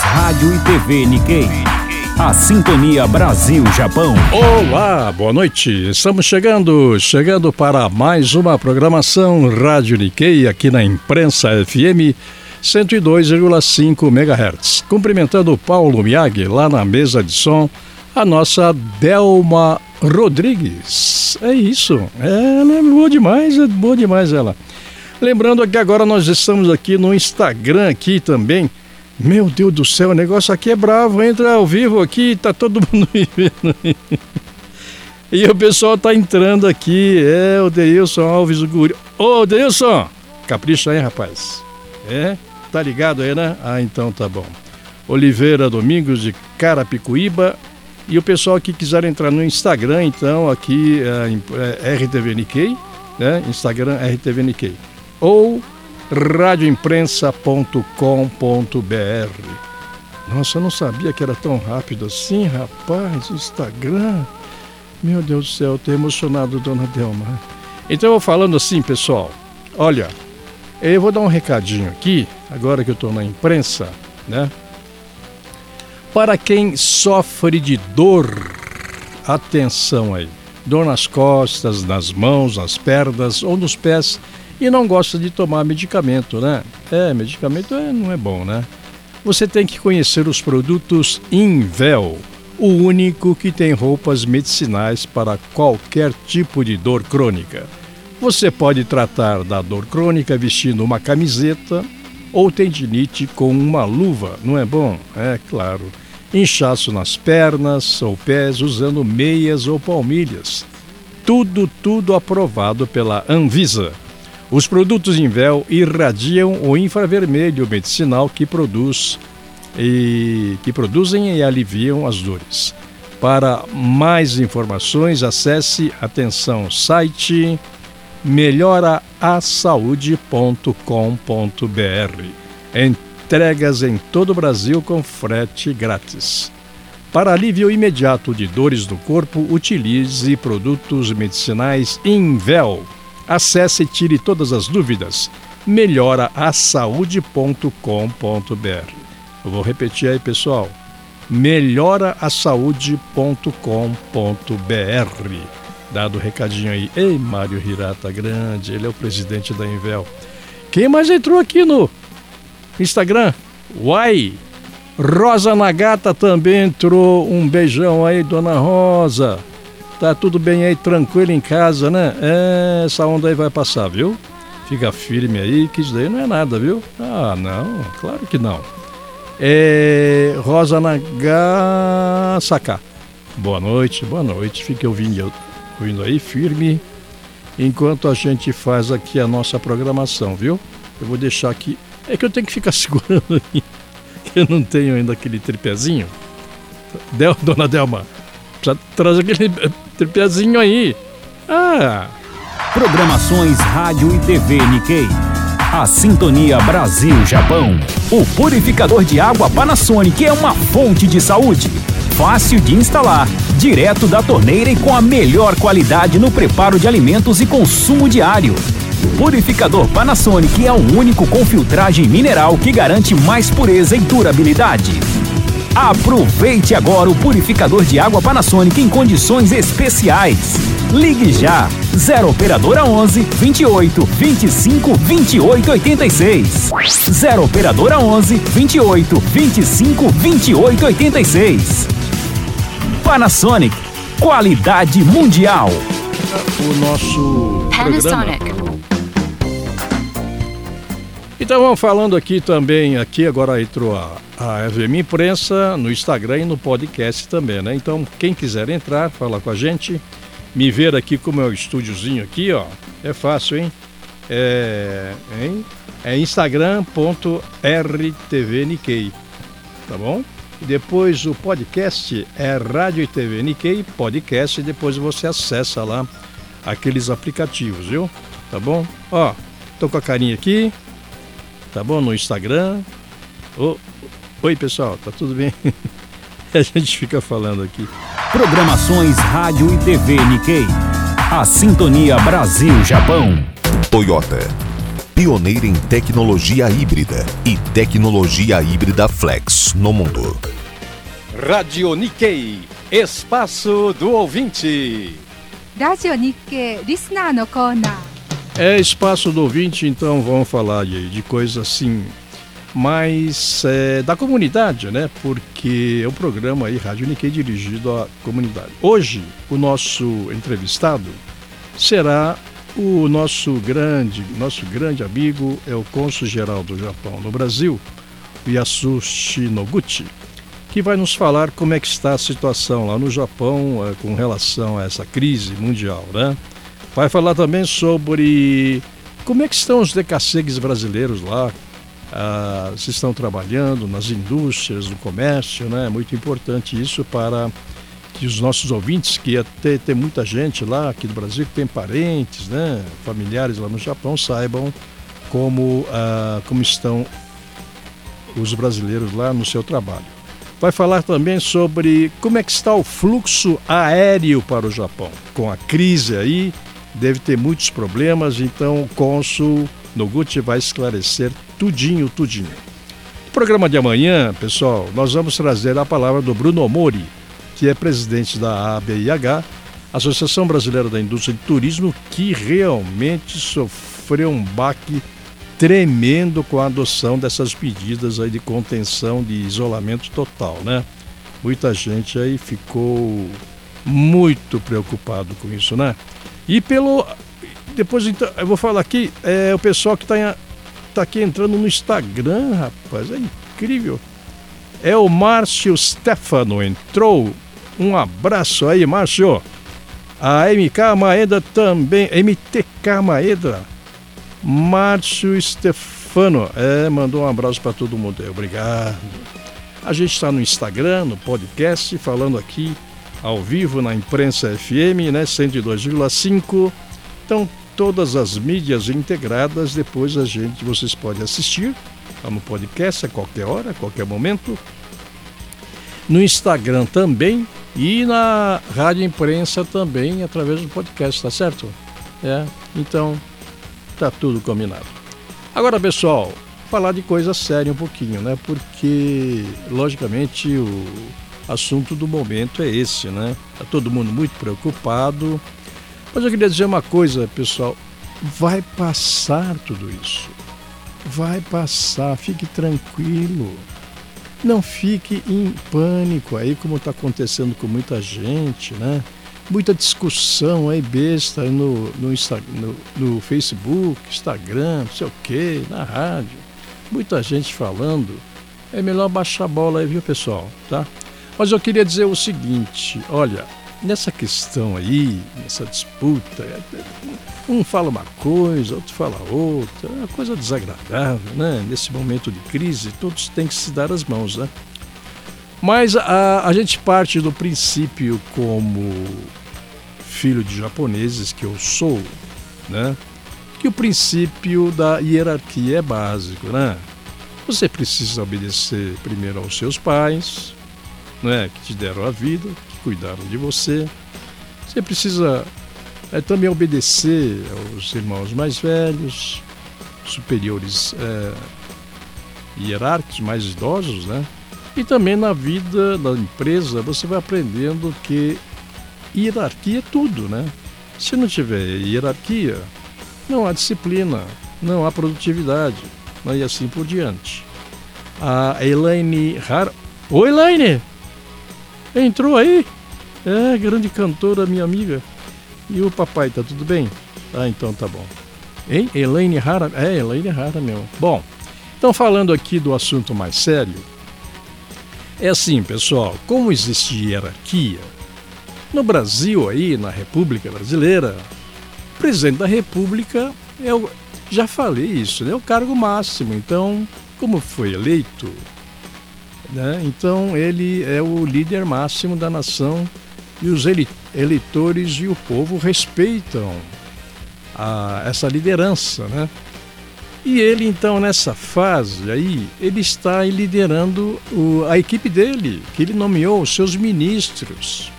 Rádio e TV Nikkei. A Sintonia Brasil-Japão. Olá, boa noite. Estamos chegando, chegando para mais uma programação Rádio Nikkei aqui na Imprensa FM 102,5 MHz. Cumprimentando Paulo Miag lá na mesa de som, a nossa Delma Rodrigues. É isso. Ela é boa demais, é boa demais ela. Lembrando que agora nós estamos aqui no Instagram aqui também. Meu Deus do céu, o negócio aqui é bravo. Entra ao vivo aqui, tá todo mundo me vendo. E o pessoal tá entrando aqui. É o Deilson Alves Guri. Ô, Deilson! Capricha aí, rapaz. É? Tá ligado aí, né? Ah, então tá bom. Oliveira Domingos de Carapicuíba. E o pessoal que quiser entrar no Instagram, então, aqui é, é RTV Nikkei, né? Instagram RTV Nikkei ou radioimprensa.com.br. Nossa, eu não sabia que era tão rápido assim, rapaz, Instagram. Meu Deus do céu, estou emocionado, dona Delma. Então eu vou falando assim, pessoal. Olha, eu vou dar um recadinho aqui, agora que eu estou na imprensa, né? Para quem sofre de dor, atenção aí. Dor nas costas, nas mãos, nas pernas ou nos pés e não gosta de tomar medicamento, né? É, medicamento é, não é bom, né? Você tem que conhecer os produtos Invel, o único que tem roupas medicinais para qualquer tipo de dor crônica. Você pode tratar da dor crônica vestindo uma camiseta ou tendinite com uma luva, não é bom? É claro. Inchaço nas pernas ou pés usando meias ou palmilhas. Tudo, tudo aprovado pela Anvisa. Os produtos Invel irradiam o infravermelho medicinal que produz e que produzem e aliviam as dores. Para mais informações, acesse atenção site melhoraasaude.com.br. Entregas em todo o Brasil com frete grátis. Para alívio imediato de dores no corpo, utilize produtos medicinais Invel Acesse e tire todas as dúvidas. melhoraasaude.com.br. Vou repetir aí, pessoal. melhoraasaude.com.br. Dado o recadinho aí. Ei, Mário Hirata Grande, ele é o presidente da Invel. Quem mais entrou aqui no Instagram? Uai! Rosa Nagata também entrou. Um beijão aí, dona Rosa. Tá tudo bem aí, tranquilo em casa, né? É, essa onda aí vai passar, viu? Fica firme aí, que isso daí não é nada, viu? Ah, não, claro que não. É, Rosa Nagasaka. Boa noite, boa noite. Fique ouvindo, ouvindo aí, firme, enquanto a gente faz aqui a nossa programação, viu? Eu vou deixar aqui. É que eu tenho que ficar segurando aí. Eu não tenho ainda aquele tripézinho. Del, dona Delma, precisa trazer aquele tripézinho aí. Ah! Programações Rádio e TV Nikkei. A Sintonia Brasil-Japão. O purificador de água Panasonic é uma fonte de saúde. Fácil de instalar, direto da torneira e com a melhor qualidade no preparo de alimentos e consumo diário. O purificador Panasonic é o único com filtragem mineral que garante mais pureza e durabilidade. Aproveite agora o purificador de água Panasonic em condições especiais. Ligue já 0 operadora 11 28 25 28 86. 0 operadora 11 28 25 28 86. Panasonic, qualidade mundial. O nosso Panasonic. Programa. Então vamos falando aqui também, aqui agora entrou a, a FM Imprensa no Instagram e no podcast também, né? Então quem quiser entrar, falar com a gente, me ver aqui como é o estúdiozinho aqui, ó, é fácil, hein? É, hein? é instagram.rtvnikkei, tá bom? Depois o podcast é Rádio e TV Podcast e depois você acessa lá aqueles aplicativos, viu? Tá bom? Ó, tô com a carinha aqui, tá bom? No Instagram. Oi, pessoal, tá tudo bem? a gente fica falando aqui. Programações Rádio e TV Nikkei. A Sintonia Brasil-Japão. Toyota. pioneira em tecnologia híbrida e tecnologia híbrida flex no mundo. Rádio Nikkei, espaço do ouvinte. Rádio Nikkei, listener no corner. É espaço do ouvinte, então vamos falar de, de coisa assim mais é, da comunidade, né? Porque é um programa aí, Rádio Nikkei, dirigido à comunidade. Hoje, o nosso entrevistado será o nosso grande, nosso grande amigo, é o cônsul-geral do Japão no Brasil, o Yasushi Noguchi, que vai nos falar como é que está a situação lá no Japão é, com relação a essa crise mundial, né? Vai falar também sobre como é que estão os decassegues brasileiros lá, ah, se estão trabalhando nas indústrias, no comércio, né? É muito importante isso para que os nossos ouvintes, que até tem muita gente lá aqui do Brasil que tem parentes, né, familiares lá no Japão, saibam como, ah, como estão os brasileiros lá no seu trabalho. Vai falar também sobre como é que está o fluxo aéreo para o Japão. Com a crise aí, deve ter muitos problemas, então o cônsul Noguchi vai esclarecer tudinho, tudinho. No programa de amanhã, pessoal, nós vamos trazer a palavra do Bruno Mori, que é presidente da ABIH, Associação Brasileira da Indústria de Turismo, que realmente sofreu um baque tremendo com a adoção dessas medidas aí de contenção, de isolamento total, né? Muita gente aí ficou muito preocupado com isso, né? E pelo depois então, eu vou falar aqui, é o pessoal que está tá aqui entrando no Instagram, rapaz, é incrível. É o Márcio Stefano, entrou. Um abraço aí, Márcio. A MK Maeda também, MTK Maeda. Márcio Stefano, é, mandou um abraço para todo mundo aí, obrigado. A gente está no Instagram, no podcast, falando aqui ao vivo na Imprensa FM, né, 102,5. Então, todas as mídias integradas. Depois a gente, vocês podem assistir tá no podcast a qualquer hora, a qualquer momento. No Instagram também e na Rádio Imprensa também através do podcast, tá certo? É, então tá tudo combinado. Agora, pessoal, falar de coisa séria um pouquinho, né? Porque logicamente o assunto do momento é esse, né? Tá todo mundo muito preocupado mas eu queria dizer uma coisa, pessoal: vai passar tudo isso. Vai passar, fique tranquilo. Não fique em pânico aí, como está acontecendo com muita gente, né? Muita discussão aí besta no, no, no, no Facebook, Instagram, não sei o quê, na rádio. Muita gente falando. É melhor baixar a bola aí, viu, pessoal? Tá? Mas eu queria dizer o seguinte: olha, nessa questão aí, nessa disputa, um fala uma coisa, outro fala outra, é uma coisa desagradável, né? Nesse momento de crise, todos têm que se dar as mãos, né? Mas a, a gente parte do princípio, como filho de japoneses que eu sou, né? Que o princípio da hierarquia é básico, né? Você precisa obedecer primeiro aos seus pais, né? Que te deram a vida, cuidaram de você. Você precisa é, também obedecer aos irmãos mais velhos, superiores é, hierárquicos, mais idosos, né? E também na vida da empresa você vai aprendendo que hierarquia é tudo, né? Se não tiver hierarquia, não há disciplina, não há produtividade, né? e assim por diante. A Elaine Har... Oi, Elaine! Entrou aí? É, grande cantora, minha amiga. E o papai, tá tudo bem? Ah, então tá bom. Hein? Elaine Rara? É, Elaine Rara mesmo. Bom, então falando aqui do assunto mais sério, é assim, pessoal, como existe hierarquia, no Brasil aí, na República Brasileira, o presidente da República é o, já falei isso, é o cargo máximo. Então, como foi eleito, né? Então ele é o líder máximo da nação e os eleitores e o povo respeitam a, essa liderança, né? E ele então nessa fase aí ele está liderando o, a equipe dele, que ele nomeou os seus ministros,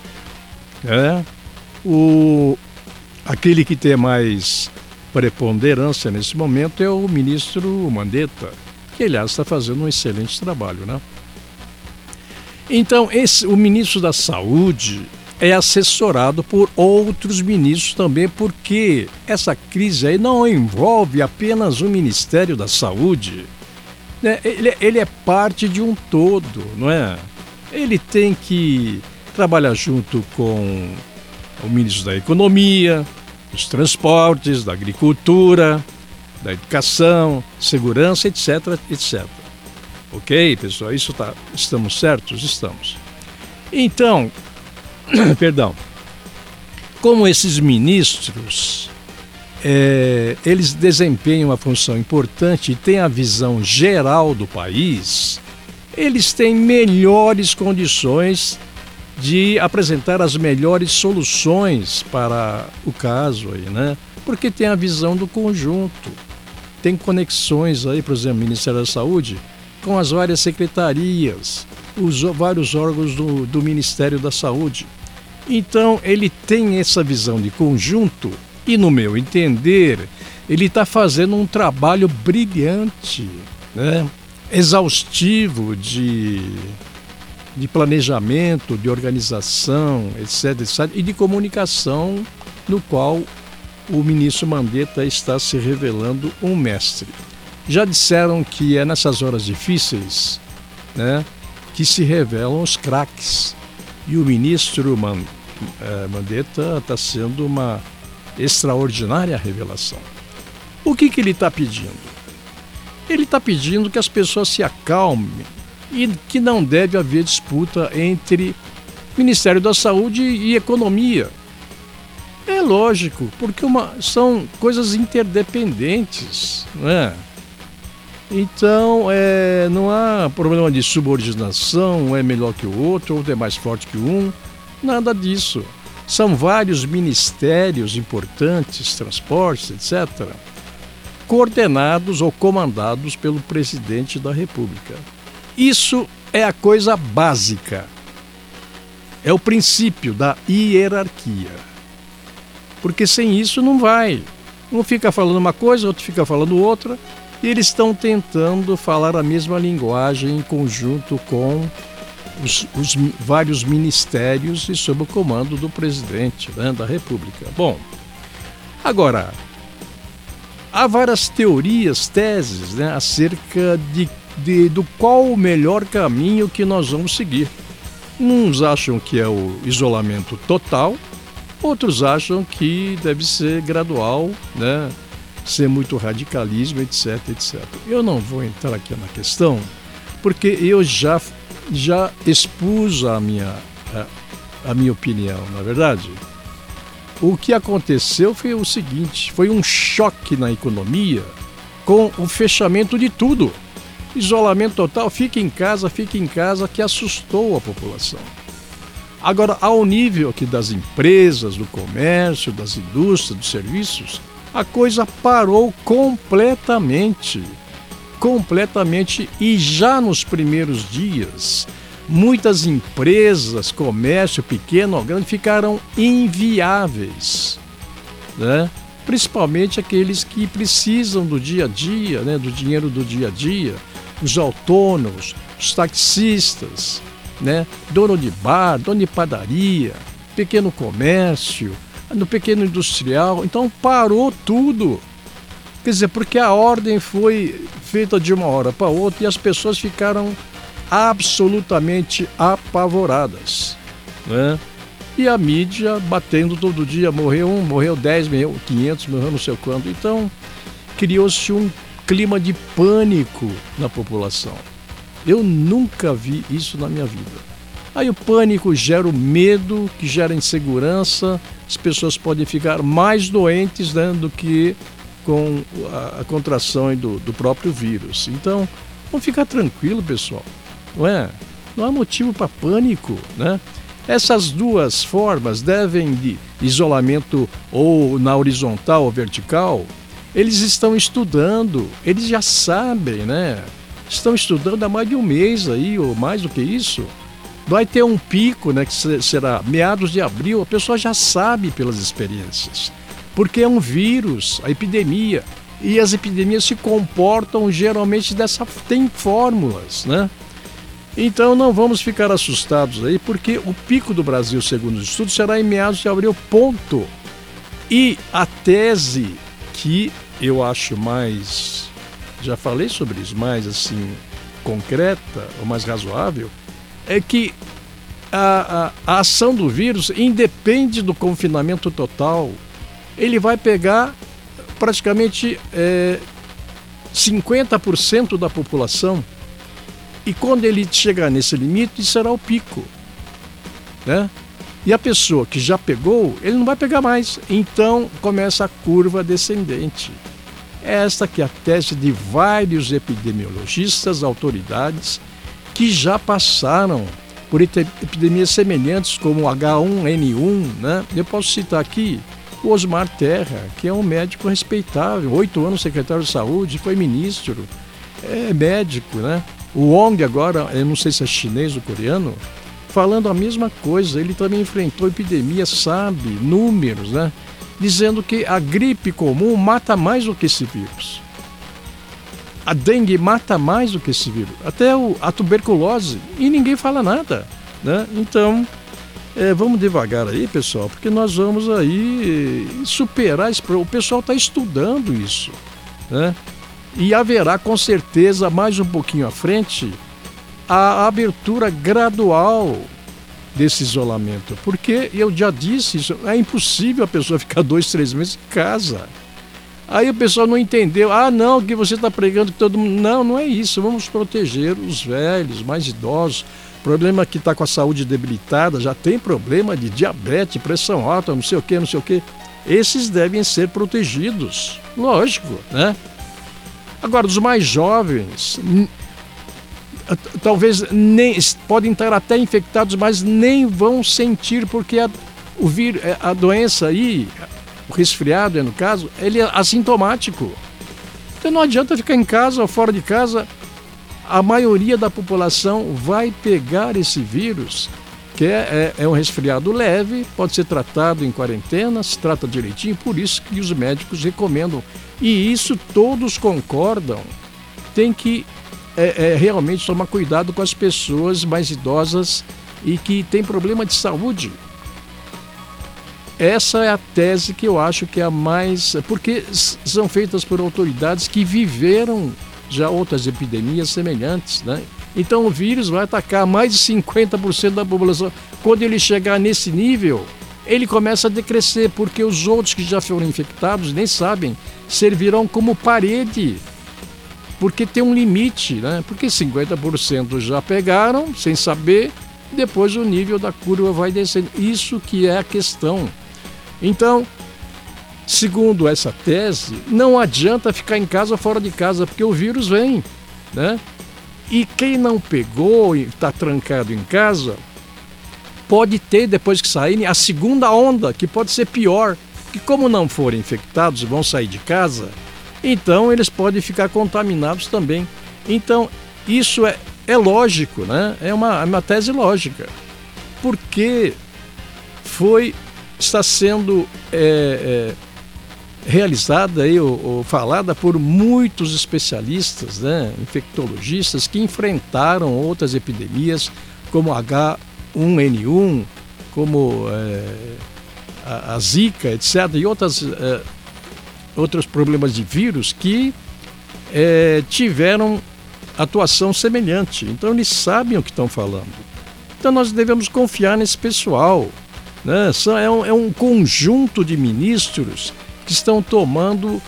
né? O aquele que tem mais preponderância nesse momento é o ministro Mandetta, que aliás está fazendo um excelente trabalho, né? Então, esse, o ministro da Saúde é assessorado por outros ministros também, porque essa crise aí não envolve apenas o Ministério da Saúde. Né? Ele, ele é parte de um todo, não é? Ele tem que trabalhar junto com o ministro da Economia, dos Transportes, da Agricultura, da Educação, Segurança, etc, etc. Ok, pessoal? Isso tá, estamos certos? Estamos. Então, perdão, como esses ministros, é, eles desempenham uma função importante e têm a visão geral do país, eles têm melhores condições de apresentar as melhores soluções para o caso aí, né? Porque tem a visão do conjunto, tem conexões aí, por exemplo, Ministério da Saúde com as várias secretarias, os vários órgãos do, do Ministério da Saúde. Então ele tem essa visão de conjunto e, no meu entender, ele está fazendo um trabalho brilhante, né? exaustivo de de planejamento, de organização, etc, etc, e de comunicação, no qual o ministro Mandetta está se revelando um mestre. Já disseram que é nessas horas difíceis né, que se revelam os craques. E o ministro Man, eh, Mandetta está sendo uma extraordinária revelação. O que, que ele está pedindo? Ele está pedindo que as pessoas se acalmem e que não deve haver disputa entre Ministério da Saúde e Economia. É lógico, porque uma, são coisas interdependentes, não é? Então, é, não há problema de subordinação, um é melhor que o outro, outro é mais forte que um, nada disso. São vários ministérios importantes, transportes, etc., coordenados ou comandados pelo presidente da República. Isso é a coisa básica. É o princípio da hierarquia. Porque sem isso não vai. Um fica falando uma coisa, outro fica falando outra, e eles estão tentando falar a mesma linguagem em conjunto com os, os vários ministérios e sob o comando do presidente né, da República. Bom, agora, há várias teorias, teses né, acerca de de, do qual o melhor caminho que nós vamos seguir. Uns acham que é o isolamento total, outros acham que deve ser gradual, né? Ser muito radicalismo, etc, etc. Eu não vou entrar aqui na questão, porque eu já, já expus a minha, a, a minha opinião, na é verdade. O que aconteceu foi o seguinte: foi um choque na economia com o fechamento de tudo. Isolamento total, fique em casa, fique em casa, que assustou a população. Agora, ao nível aqui das empresas, do comércio, das indústrias, dos serviços, a coisa parou completamente. Completamente. E já nos primeiros dias, muitas empresas, comércio pequeno ou grande, ficaram inviáveis. Né? Principalmente aqueles que precisam do dia a dia, né? do dinheiro do dia a dia os autônomos, os taxistas, né? dono de bar, dono de padaria, pequeno comércio, no pequeno industrial. Então parou tudo. Quer dizer, porque a ordem foi feita de uma hora para outra e as pessoas ficaram absolutamente apavoradas. Né? E a mídia batendo todo dia, morreu um, morreu dez, morreu quinhentos, morreu não sei quando. Então criou-se um clima de pânico na população. Eu nunca vi isso na minha vida. Aí o pânico gera o medo, que gera insegurança, as pessoas podem ficar mais doentes né, do que com a, a contração do, do próprio vírus. Então, vamos ficar tranquilo, pessoal. Não é? Não há motivo para pânico, né? Essas duas formas devem de isolamento ou na horizontal ou vertical eles estão estudando, eles já sabem, né? Estão estudando há mais de um mês aí, ou mais do que isso. Vai ter um pico, né, que será meados de abril, a pessoa já sabe pelas experiências. porque é um vírus, a epidemia. E as epidemias se comportam geralmente dessa. tem fórmulas, né? Então não vamos ficar assustados aí, porque o pico do Brasil, segundo os estudos, será em meados de abril, ponto. E a tese que eu acho mais, já falei sobre isso, mais assim, concreta, ou mais razoável, é que a, a, a ação do vírus independe do confinamento total. Ele vai pegar praticamente é, 50% da população e quando ele chegar nesse limite, será o pico. Né? E a pessoa que já pegou, ele não vai pegar mais. Então começa a curva descendente. Esta que é a tese de vários epidemiologistas, autoridades, que já passaram por epidemias semelhantes como H1N1. Né? Eu posso citar aqui o Osmar Terra, que é um médico respeitável, oito anos secretário de saúde, foi ministro, é médico, né? O Wong agora, eu não sei se é chinês ou coreano, falando a mesma coisa. Ele também enfrentou epidemia, sabe, números, né? Dizendo que a gripe comum mata mais do que esse vírus. A dengue mata mais do que esse vírus. Até o, a tuberculose. E ninguém fala nada, né? Então, é, vamos devagar aí, pessoal, porque nós vamos aí superar esse O pessoal está estudando isso, né? E haverá com certeza mais um pouquinho à frente a abertura gradual desse isolamento, porque eu já disse isso, é impossível a pessoa ficar dois, três meses em casa. Aí o pessoal não entendeu, ah não, que você está pregando que todo mundo. Não, não é isso, vamos proteger os velhos, mais idosos. Problema que está com a saúde debilitada, já tem problema de diabetes, pressão alta, não sei o que, não sei o que. Esses devem ser protegidos, lógico, né? Agora, os mais jovens, talvez nem podem estar até infectados, mas nem vão sentir, porque a, o vir, é, a doença aí, o resfriado, no caso, ele é assintomático. Então não adianta ficar em casa ou fora de casa. A maioria da população vai pegar esse vírus, que é, é, é um resfriado leve, pode ser tratado em quarentena, se trata direitinho, por isso que os médicos recomendam e isso todos concordam. Tem que é, é, realmente tomar cuidado com as pessoas mais idosas e que têm problema de saúde. Essa é a tese que eu acho que é a mais. Porque são feitas por autoridades que viveram já outras epidemias semelhantes. Né? Então o vírus vai atacar mais de 50% da população. Quando ele chegar nesse nível, ele começa a decrescer, porque os outros que já foram infectados nem sabem servirão como parede, porque tem um limite, né? Porque 50% já pegaram sem saber, depois o nível da curva vai descendo. Isso que é a questão. Então, segundo essa tese, não adianta ficar em casa ou fora de casa, porque o vírus vem, né? E quem não pegou e está trancado em casa, pode ter, depois que saírem, a segunda onda, que pode ser pior, que como não forem infectados e vão sair de casa, então eles podem ficar contaminados também. Então, isso é, é lógico, né? É uma, é uma tese lógica. Porque foi, está sendo é, é, realizada aí, ou, ou, falada por muitos especialistas, né? infectologistas, que enfrentaram outras epidemias, como H1N1, como é, a, a Zika, etc., e outras, é, outros problemas de vírus que é, tiveram atuação semelhante. Então eles sabem o que estão falando. Então nós devemos confiar nesse pessoal. Né? É, um, é um conjunto de ministros que estão tomando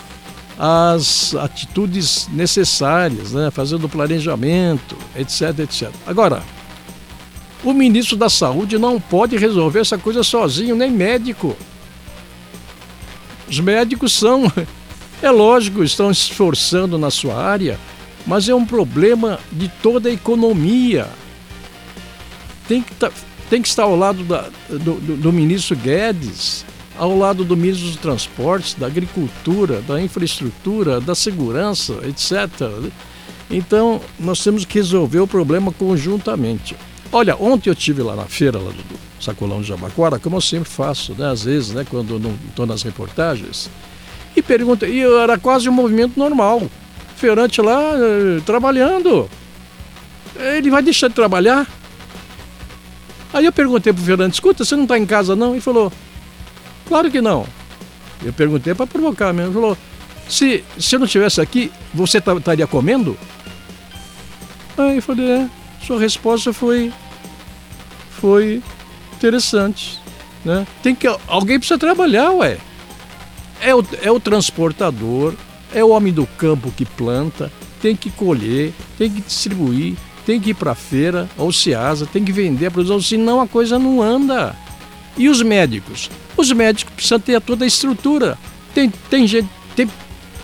as atitudes necessárias, né? fazendo planejamento, etc, etc. Agora, o ministro da Saúde não pode resolver essa coisa sozinho, nem médico. Os médicos são, é lógico, estão se esforçando na sua área, mas é um problema de toda a economia. Tem que, tá, tem que estar ao lado da, do, do, do ministro Guedes, ao lado do ministro dos Transportes, da Agricultura, da Infraestrutura, da Segurança, etc. Então, nós temos que resolver o problema conjuntamente. Olha, ontem eu tive lá na feira, lá, Dudu. sacolão de Jabaquara, como eu sempre faço, né? Às vezes, né? Quando não estou nas reportagens. E pergunta, e era quase um movimento normal. Feirante lá eh, trabalhando. Ele vai deixar de trabalhar? Aí eu perguntei pro Fernando, escuta, você não está em casa não? Ele falou, claro que não. Eu perguntei para provocar mesmo. Ele falou, se, se eu não estivesse aqui, você estaria comendo? Aí eu falei, é, sua resposta foi, foi interessante. Né? Tem que, alguém precisa trabalhar, ué. É o, é o transportador, é o homem do campo que planta, tem que colher, tem que distribuir, tem que ir para a feira ou Ceasa, tem que vender a produção, senão a coisa não anda. E os médicos? Os médicos precisam ter toda a estrutura. Tem, tem, gente, tem,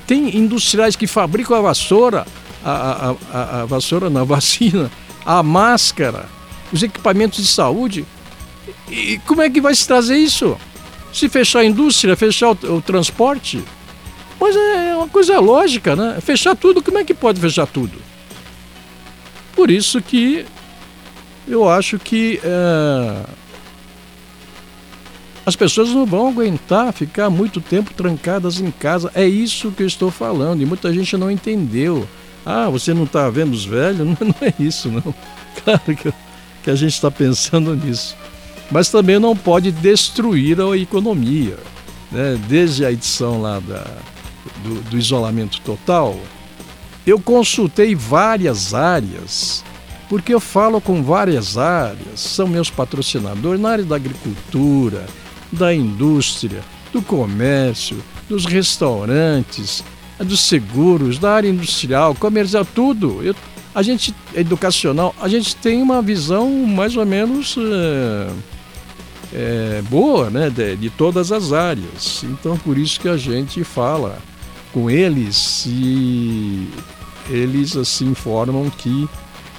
tem industriais que fabricam a vassoura, a, a, a, a vassoura na vacina, a máscara, os equipamentos de saúde. E como é que vai se trazer isso? Se fechar a indústria, fechar o, o transporte? Mas é uma coisa lógica, né? Fechar tudo, como é que pode fechar tudo? Por isso que eu acho que é, as pessoas não vão aguentar ficar muito tempo trancadas em casa. É isso que eu estou falando e muita gente não entendeu. Ah, você não está vendo os velhos? Não, não, é isso, não. Claro que, que a gente está pensando nisso. Mas também não pode destruir a economia. Né? Desde a edição lá da, do, do isolamento total, eu consultei várias áreas, porque eu falo com várias áreas, são meus patrocinadores na área da agricultura, da indústria, do comércio, dos restaurantes, dos seguros, da área industrial, comercial, tudo. Eu, a gente, educacional, a gente tem uma visão mais ou menos é, é, boa né, de, de todas as áreas. Então, por isso que a gente fala com eles e eles assim informam que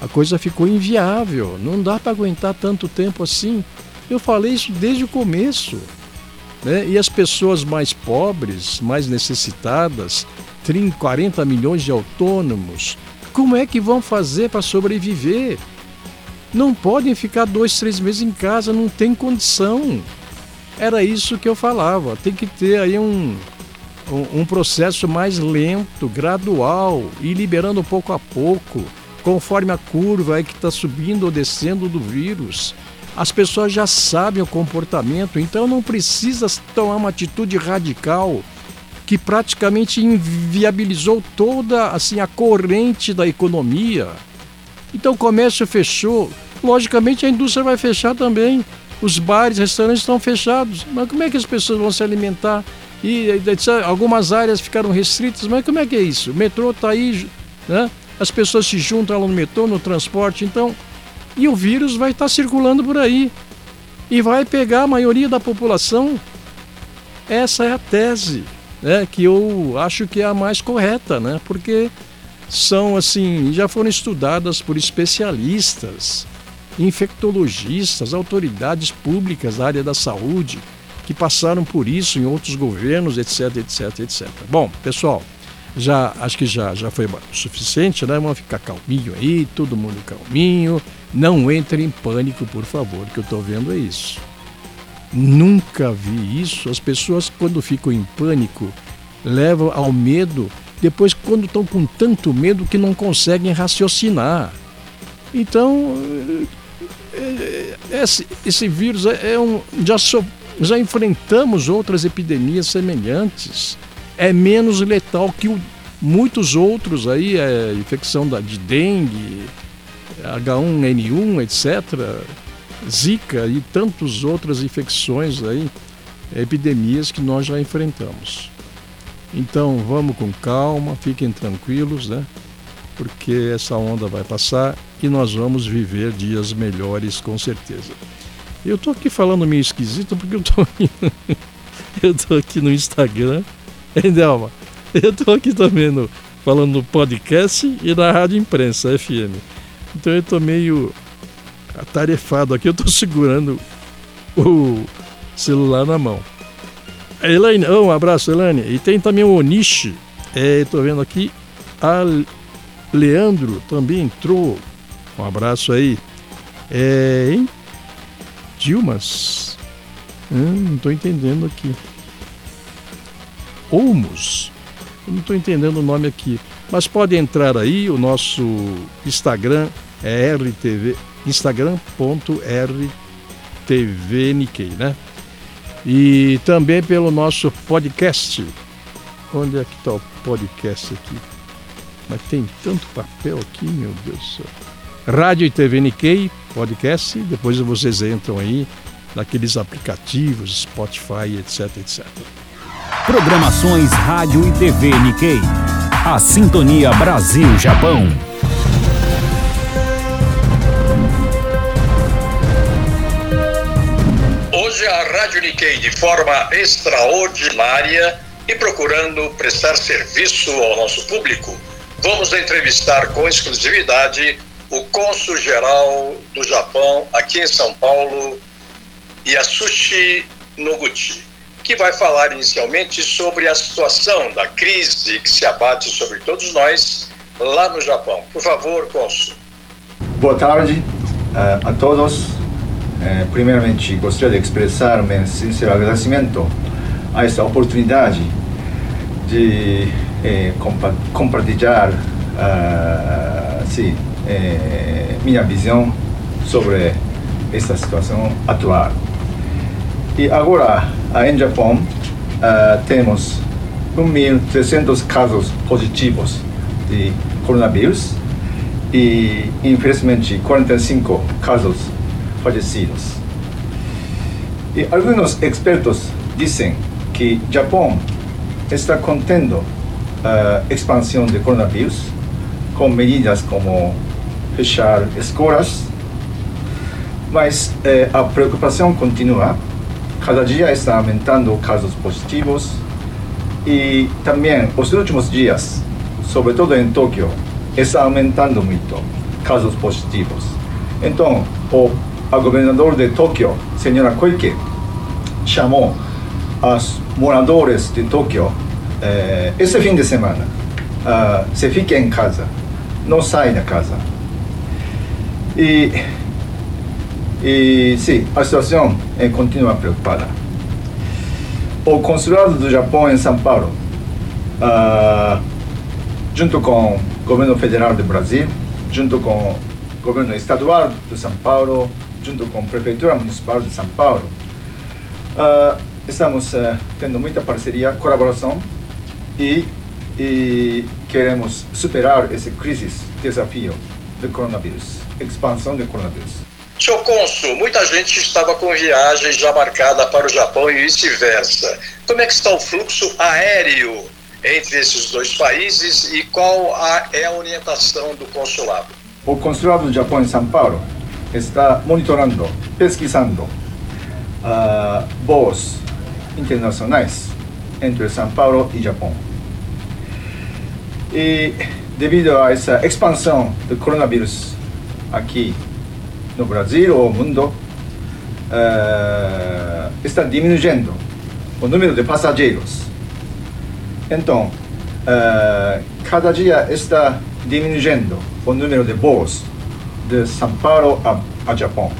a coisa ficou inviável, não dá para aguentar tanto tempo assim. Eu falei isso desde o começo. Né? E as pessoas mais pobres, mais necessitadas, 30, 40 milhões de autônomos, como é que vão fazer para sobreviver? Não podem ficar dois, três meses em casa, não tem condição. Era isso que eu falava. Tem que ter aí um, um processo mais lento, gradual e liberando pouco a pouco, conforme a curva que está subindo ou descendo do vírus. As pessoas já sabem o comportamento, então não precisa tomar uma atitude radical que praticamente inviabilizou toda assim a corrente da economia. Então o comércio fechou, logicamente a indústria vai fechar também. Os bares, restaurantes estão fechados. Mas como é que as pessoas vão se alimentar? E algumas áreas ficaram restritas, mas como é que é isso? O metrô está aí, né? as pessoas se juntam lá no metrô, no transporte, então. E o vírus vai estar tá circulando por aí. E vai pegar a maioria da população. Essa é a tese, né? Que eu acho que é a mais correta, né? Porque são assim, já foram estudadas por especialistas, infectologistas, autoridades públicas da área da saúde que passaram por isso em outros governos, etc, etc, etc. Bom, pessoal, já acho que já, já foi o suficiente, né? Vamos ficar calminho aí, todo mundo calminho. Não entre em pânico, por favor, que eu estou vendo é isso. Nunca vi isso. As pessoas, quando ficam em pânico, levam ao medo, depois, quando estão com tanto medo que não conseguem raciocinar. Então, é, é, esse, esse vírus é, é um. Já so, já enfrentamos outras epidemias semelhantes. É menos letal que o, muitos outros aí, é, infecção da, de dengue, H1N1, etc., Zika e tantas outras infecções aí, epidemias que nós já enfrentamos. Então vamos com calma, fiquem tranquilos, né? Porque essa onda vai passar e nós vamos viver dias melhores com certeza. Eu tô aqui falando meio esquisito porque eu tô eu tô aqui no Instagram, hein? Eu tô aqui também no, falando no podcast e na Rádio Imprensa FM. Então eu tô meio atarefado aqui, eu tô segurando o celular na mão. Elaine, um abraço, Elaine. E tem também o Onishi. É, tô vendo aqui. A Leandro também entrou. Um abraço aí. É? Dilmas? Hum, não estou entendendo aqui. Olmos. Não estou entendendo o nome aqui. Mas pode entrar aí, o nosso Instagram é RTV, instagram.rtvnikkei, né? E também pelo nosso podcast. Onde é que está o podcast aqui? Mas tem tanto papel aqui, meu Deus do céu. Rádio e TV Nikkei, podcast, depois vocês entram aí naqueles aplicativos, Spotify, etc, etc. Programações Rádio e TV Nikkei. A Sintonia Brasil-Japão. Hoje a Rádio Nikkei, de forma extraordinária e procurando prestar serviço ao nosso público, vamos entrevistar com exclusividade o cônsul-geral do Japão aqui em São Paulo, Yasushi Noguchi, que vai falar inicialmente sobre a situação da crise que se abate sobre todos nós lá no Japão. Por favor, cônsul. Boa tarde uh, a todos. Uh, primeiramente, gostaria de expressar meu sincero agradecimento a esta oportunidade de compa compartilhar uh, sim, minha visão sobre esta situação atual. E agora, em Japão, uh, temos 1.300 casos positivos de coronavírus e, infelizmente, 45 casos falecidos. E alguns expertos dizem que Japão está contendo a uh, expansão de coronavírus com medidas como fechar escolas, mas eh, a preocupação continua cada dia está aumentando casos positivos e também os últimos dias, sobretudo em Tóquio, está aumentando muito casos positivos. Então, o a governador de Tóquio, senhora Koike, chamou os moradores de Tóquio eh, esse fim de semana, uh, se fiquem em casa, não saem da casa. E e sim, a situação é, continua preocupada. O consulado do Japão em São Paulo, uh, junto com o governo federal do Brasil, junto com o governo estadual de São Paulo, junto com a prefeitura municipal de São Paulo, uh, estamos uh, tendo muita parceria, colaboração e, e queremos superar essa crise, desafio do coronavírus, expansão do coronavírus. Senhor Cônsul, muita gente estava com viagem já marcada para o Japão e vice-versa. Como é que está o fluxo aéreo entre esses dois países e qual a, é a orientação do consulado? O consulado do Japão em São Paulo está monitorando, pesquisando uh, voos internacionais entre São Paulo e Japão. E devido a essa expansão do coronavírus aqui no Brasil ou no mundo uh, está diminuindo o número de passageiros. Então, uh, cada dia está diminuindo o número de voos de São Paulo a, a Japão.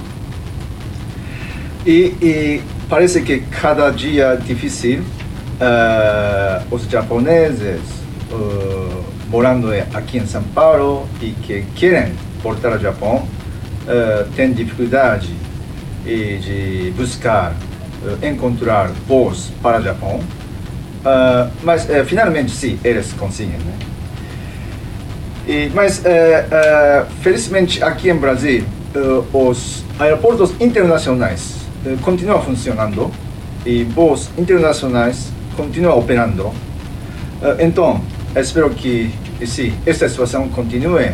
E, e, parece que cada dia difícil uh, os japoneses morando aqui em São Paulo e que querem voltar ao Japão uh, tem dificuldade de buscar uh, encontrar voos para o Japão, uh, mas finalmente sim, eles conseguem. Né? E, mas felizmente aqui em Brasil os aeroportos internacionais continuam funcionando e voos internacionais continuam operando. então espero que sim, esta situação continue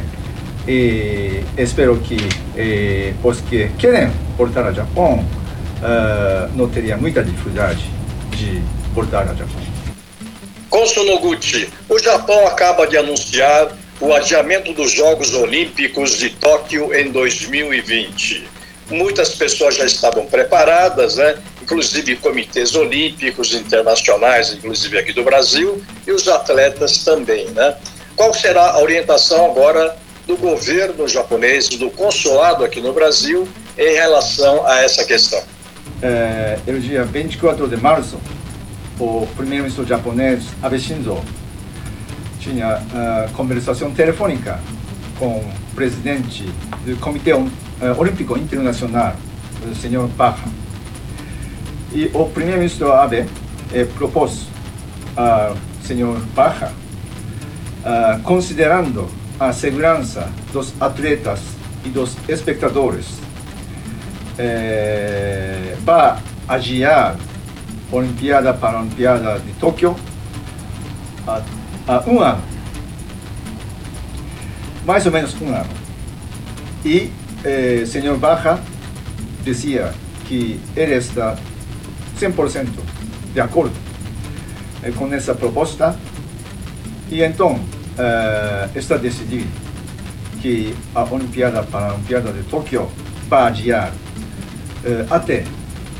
e espero que eh, os que querem voltar ao Japão uh, não teriam muita dificuldade de voltar ao Japão. Consul Noguchi, o Japão acaba de anunciar o adiamento dos Jogos Olímpicos de Tóquio em 2020. Muitas pessoas já estavam preparadas, né? inclusive comitês olímpicos internacionais, inclusive aqui do Brasil, e os atletas também. Né? Qual será a orientação agora do governo japonês, do consulado aqui no Brasil, em relação a essa questão? É, no dia 24 de março, o primeiro-ministro japonês Abe Shinzo tinha uh, conversação telefônica com o presidente do Comitê uh, Olímpico Internacional, o senhor Baha. E o primeiro-ministro Abe eh, propôs ao senhor uh, considerando a segurança dos atletas e dos espectadores, eh, para adiar a Olimpíada Paralimpíada de Tóquio a, a um ano, mais ou menos um ano. E eh, senhor Baja dizia que ele está 100% de acordo eh, com essa proposta e então eh, está decidido que a Olimpíada Paralimpíada de Tóquio vai adiar eh, até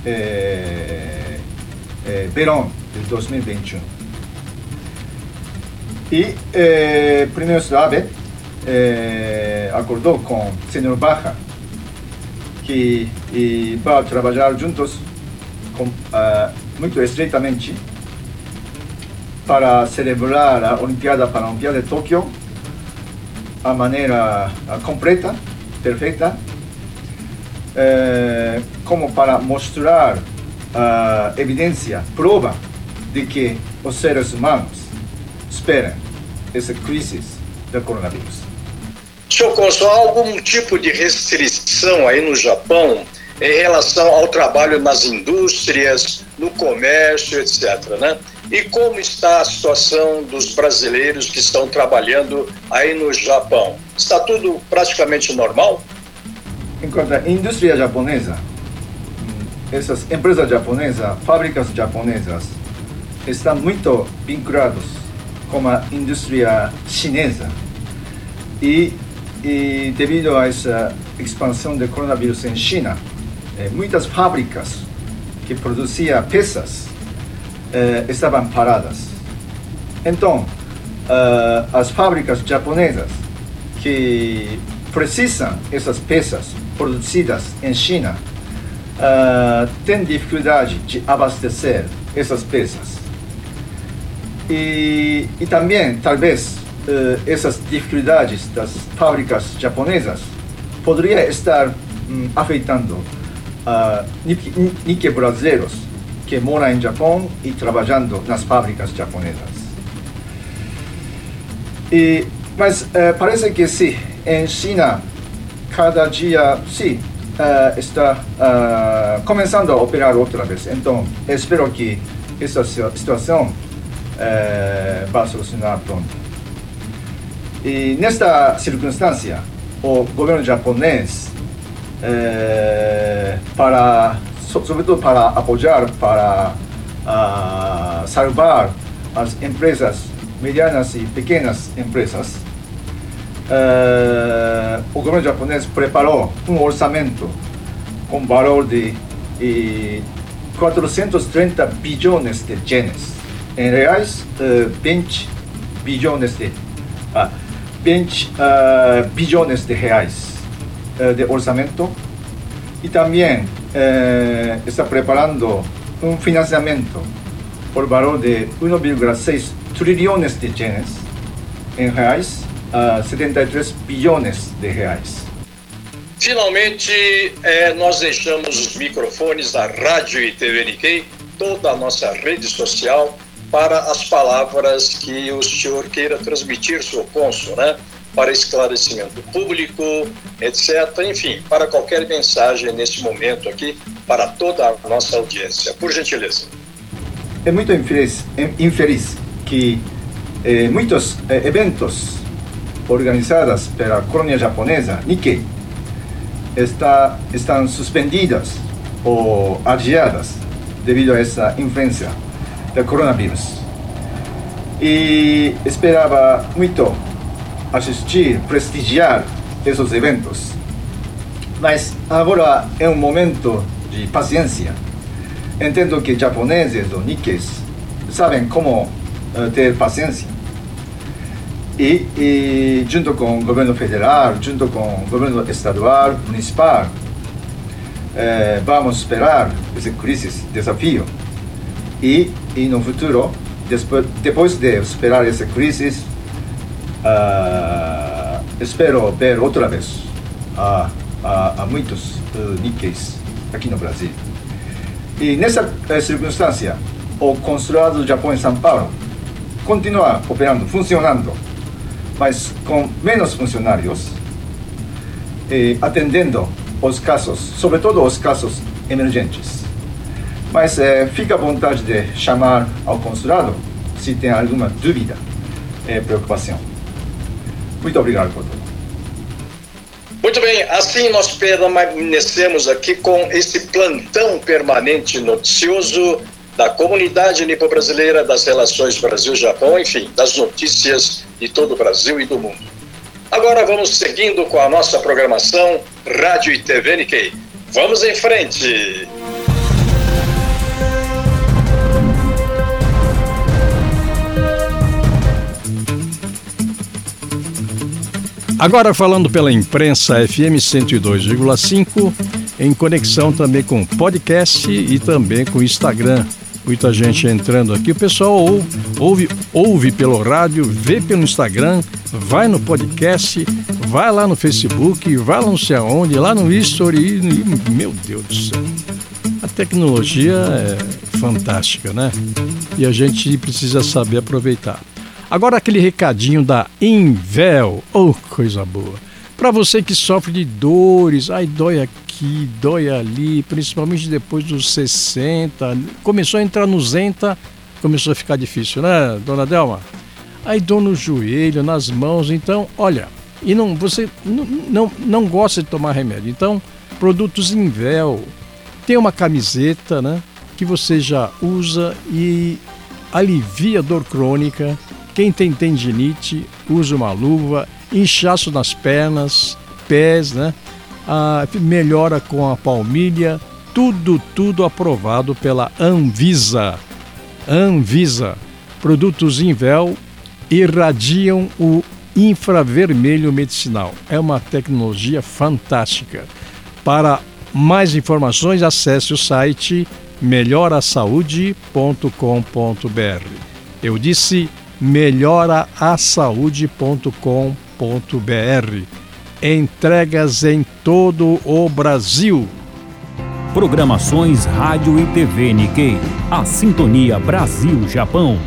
eh, verão de 2021. E eh, primeiro Abe acordou com o senhor Baja que vai trabalhar juntos com, uh, muito estreitamente para celebrar a Olimpíada Paralimpíada de Tóquio a maneira completa, perfeita, eh, como para mostrar a evidência, prova de que os seres humanos esperam essa crise do coronavírus. Senhor Consul, há algum tipo de restrição aí no Japão em relação ao trabalho nas indústrias, no comércio, etc. Né? E como está a situação dos brasileiros que estão trabalhando aí no Japão? Está tudo praticamente normal? Enquanto a indústria japonesa, essas empresas japonesas, fábricas japonesas, estão muito vinculadas com a indústria chinesa. E, e devido a essa expansão do coronavírus em China, eh, muitas fábricas que produziam peças eh, estavam paradas. Então, uh, as fábricas japonesas que precisam essas peças produzidas em China uh, têm dificuldade de abastecer essas peças. E, e também, talvez, uh, essas dificuldades das fábricas japonesas poderiam estar um, afetando uh, nikkei brasileiros que moram em Japão e trabalhando nas fábricas japonesas. E, mas uh, parece que sim, em China, cada dia, sim, uh, está uh, começando a operar outra vez. Então, espero que essa situação uh, vá solucionar pronto. E nesta circunstância, o governo japonês, para, sobretudo para apoiar, para salvar as empresas, medianas e pequenas empresas, uh, o governo japonês preparou um orçamento com valor de eh, 430 bilhões de ienes. Em reais, uh, 20 bilhões de, ah, 20 uh, bilhões de reais uh, de orçamento. E também uh, está preparando um financiamento por valor de 1,6 trilhões de ienes em reais a 73 bilhões de reais. Finalmente, é, nós deixamos os microfones da Rádio e TV Nikkei, toda a nossa rede social, para as palavras que o senhor queira transmitir, senhor cônsul, né? Para esclarecimento público, etc. Enfim, para qualquer mensagem neste momento aqui, para toda a nossa audiência. Por gentileza. É muito infeliz, infeliz que eh, muitos eh, eventos organizadas pela colônia japonesa Nikkei está, estão suspendidas ou adiadas devido a essa influência do coronavírus. E esperava muito assistir, prestigiar esses eventos. Mas agora é um momento de paciência. Entendo que japoneses ou nikkeis sabem como uh, ter paciência e, junto com o governo federal, junto com o governo estadual, municipal, eh, vamos esperar essa crise, desafio. E, e no futuro, depois de esperar essa crise, uh, espero ver outra vez a, muitos uh, Nikkeis aqui no Brasil. E nessa eh, circunstância, o consulado do Japão em São Paulo continua operando, funcionando, mas com menos funcionários, eh, atendendo os casos, sobretudo os casos emergentes. Mas eh, fica à vontade de chamar ao consulado se tem alguma dúvida e preocupação. Muito obrigado tudo. Muito bem, assim nós permanecemos aqui com esse plantão permanente noticioso da comunidade nipo-brasileira, das relações Brasil-Japão, enfim, das notícias de todo o Brasil e do mundo. Agora vamos seguindo com a nossa programação Rádio e TV Nikkei. Vamos em frente! Agora falando pela imprensa FM 102,5, em conexão também com podcast e também com Instagram. Muita gente entrando aqui. O pessoal ouve, ouve, ouve pelo rádio, vê pelo Instagram, vai no podcast, vai lá no Facebook, vai lá não sei aonde, lá no History. E, meu Deus do céu. A tecnologia é fantástica, né? E a gente precisa saber aproveitar. Agora aquele recadinho da Invel, oh coisa boa. Para você que sofre de dores, ai dói aqui, dói ali, principalmente depois dos 60, começou a entrar no Zenta, começou a ficar difícil, né, dona Delma? Aí dor no joelho, nas mãos, então, olha, e não você não, não, não gosta de tomar remédio, então produtos Invel, tem uma camiseta, né, que você já usa e alivia a dor crônica quem tem tendinite, usa uma luva, inchaço nas pernas, pés, né? Ah, melhora com a palmilha, tudo, tudo aprovado pela Anvisa. Anvisa. Produtos Invel irradiam o infravermelho medicinal. É uma tecnologia fantástica. Para mais informações, acesse o site melhorasaude.com.br. Eu disse melhoraasaude.com.br. Entregas em todo o Brasil. Programações Rádio e TV Nikkei. A Sintonia Brasil-Japão.